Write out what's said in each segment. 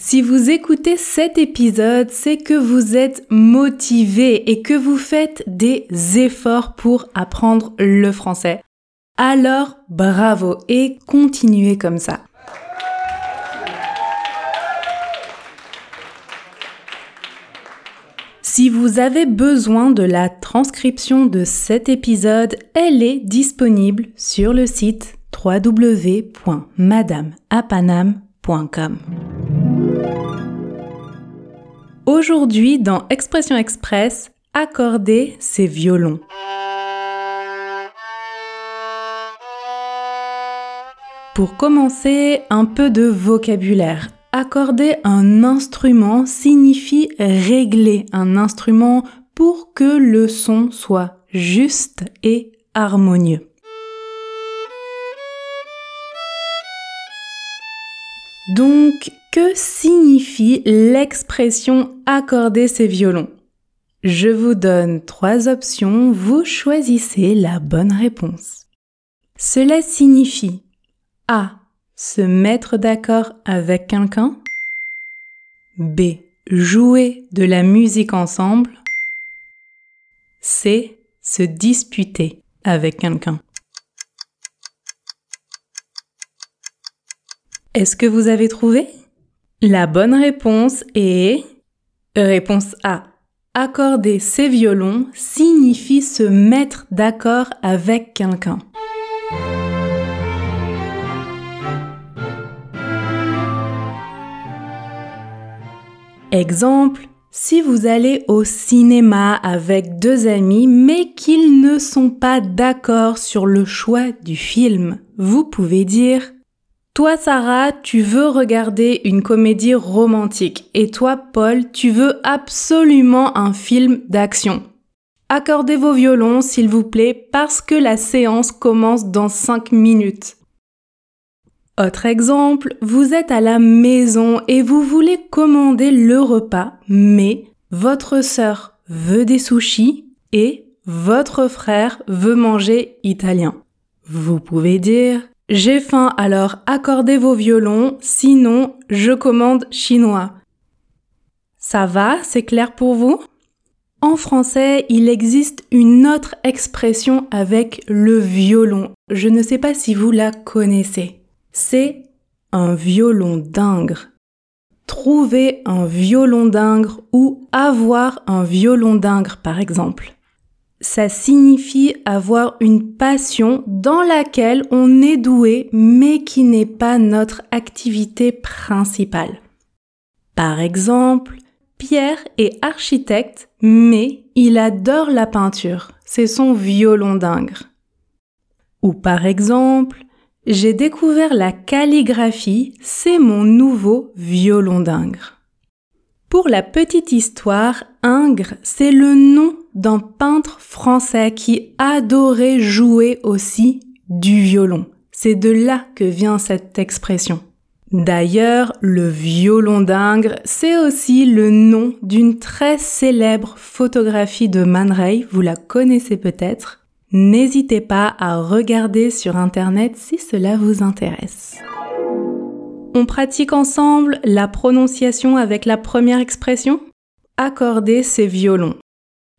Si vous écoutez cet épisode, c'est que vous êtes motivé et que vous faites des efforts pour apprendre le français. Alors, bravo et continuez comme ça. Si vous avez besoin de la transcription de cet épisode, elle est disponible sur le site www.madameapanam.com. Aujourd'hui, dans Expression Express, accorder ses violons. Pour commencer, un peu de vocabulaire. Accorder un instrument signifie régler un instrument pour que le son soit juste et harmonieux. Donc, que signifie l'expression accorder ses violons? Je vous donne trois options, vous choisissez la bonne réponse. Cela signifie A. Se mettre d'accord avec quelqu'un. B. Jouer de la musique ensemble. C. Se disputer avec quelqu'un. Est-ce que vous avez trouvé? La bonne réponse est réponse A. Accorder ses violons signifie se mettre d'accord avec quelqu'un. Exemple, si vous allez au cinéma avec deux amis mais qu'ils ne sont pas d'accord sur le choix du film, vous pouvez dire toi, Sarah, tu veux regarder une comédie romantique et toi, Paul, tu veux absolument un film d'action. Accordez vos violons, s'il vous plaît, parce que la séance commence dans 5 minutes. Autre exemple, vous êtes à la maison et vous voulez commander le repas, mais votre sœur veut des sushis et votre frère veut manger italien. Vous pouvez dire j'ai faim, alors accordez vos violons, sinon je commande chinois. Ça va, c'est clair pour vous? En français, il existe une autre expression avec le violon. Je ne sais pas si vous la connaissez. C'est un violon d'ingre. Trouver un violon d'ingre ou avoir un violon d'ingre, par exemple ça signifie avoir une passion dans laquelle on est doué mais qui n'est pas notre activité principale. Par exemple, Pierre est architecte mais il adore la peinture, c'est son violon d'ingre. Ou par exemple, j'ai découvert la calligraphie, c'est mon nouveau violon d'ingre. Pour la petite histoire, Ingres, c'est le nom d'un peintre français qui adorait jouer aussi du violon. C'est de là que vient cette expression. D'ailleurs, le violon d'Ingres, c'est aussi le nom d'une très célèbre photographie de Man Ray, vous la connaissez peut-être. N'hésitez pas à regarder sur Internet si cela vous intéresse. On pratique ensemble la prononciation avec la première expression? Accorder ses violons.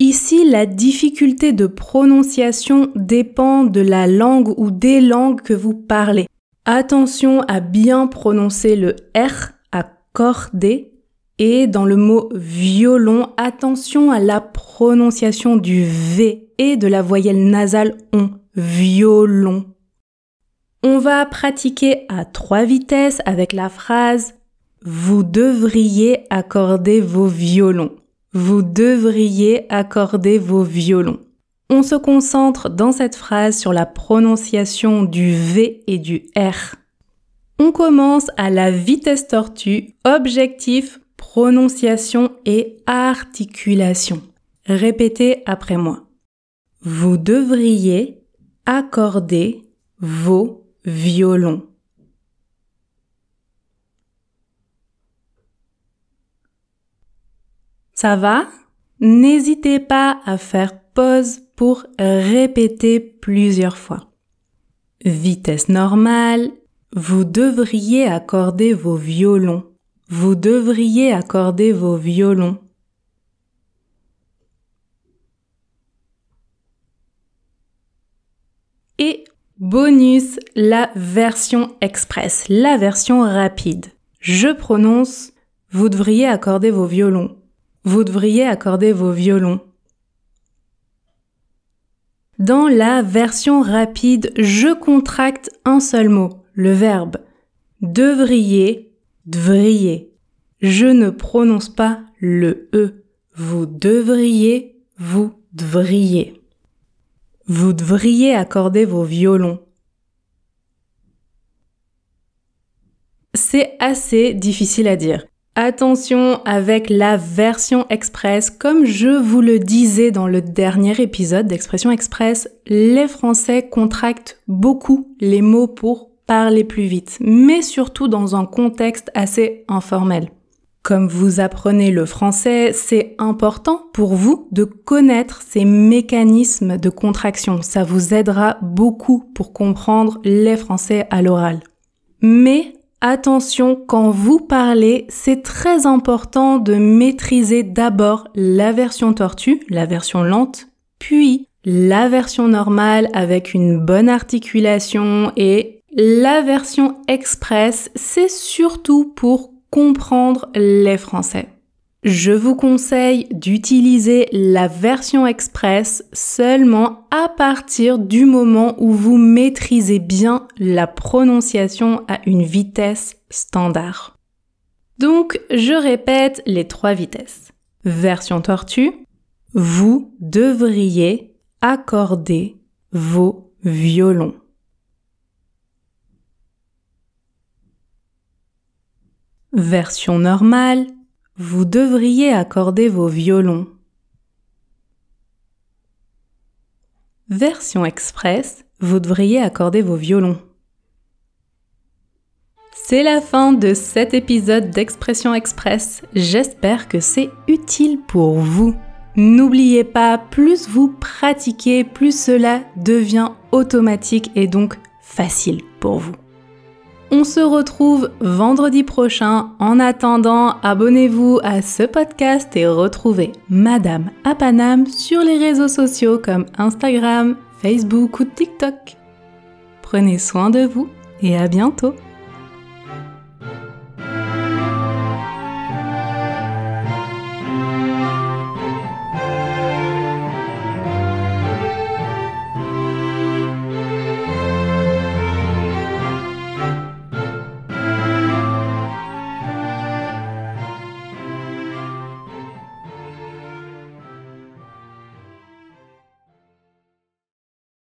Ici, la difficulté de prononciation dépend de la langue ou des langues que vous parlez. Attention à bien prononcer le R, accorder, et dans le mot violon, attention à la prononciation du V et de la voyelle nasale on, violon. On va pratiquer à trois vitesses avec la phrase Vous devriez accorder vos violons. Vous devriez accorder vos violons. On se concentre dans cette phrase sur la prononciation du V et du R. On commence à la vitesse tortue, objectif, prononciation et articulation. Répétez après moi. Vous devriez accorder vos violons. Ça va? N'hésitez pas à faire pause pour répéter plusieurs fois. Vitesse normale, vous devriez accorder vos violons. Vous devriez accorder vos violons. Et bonus, la version express, la version rapide. Je prononce vous devriez accorder vos violons. Vous devriez accorder vos violons. Dans la version rapide, je contracte un seul mot, le verbe. Devriez, devriez. Je ne prononce pas le E. Vous devriez, vous devriez. Vous devriez accorder vos violons. C'est assez difficile à dire. Attention avec la version express, comme je vous le disais dans le dernier épisode d'Expression Express, les Français contractent beaucoup les mots pour parler plus vite, mais surtout dans un contexte assez informel. Comme vous apprenez le français, c'est important pour vous de connaître ces mécanismes de contraction. Ça vous aidera beaucoup pour comprendre les français à l'oral. Mais Attention, quand vous parlez, c'est très important de maîtriser d'abord la version tortue, la version lente, puis la version normale avec une bonne articulation et la version express, c'est surtout pour comprendre les Français. Je vous conseille d'utiliser la version express seulement à partir du moment où vous maîtrisez bien la prononciation à une vitesse standard. Donc, je répète les trois vitesses. Version tortue, vous devriez accorder vos violons. Version normale, vous devriez accorder vos violons. Version express, vous devriez accorder vos violons. C'est la fin de cet épisode d'Expression Express. J'espère que c'est utile pour vous. N'oubliez pas, plus vous pratiquez, plus cela devient automatique et donc facile pour vous. On se retrouve vendredi prochain. En attendant, abonnez-vous à ce podcast et retrouvez Madame Apanam sur les réseaux sociaux comme Instagram, Facebook ou TikTok. Prenez soin de vous et à bientôt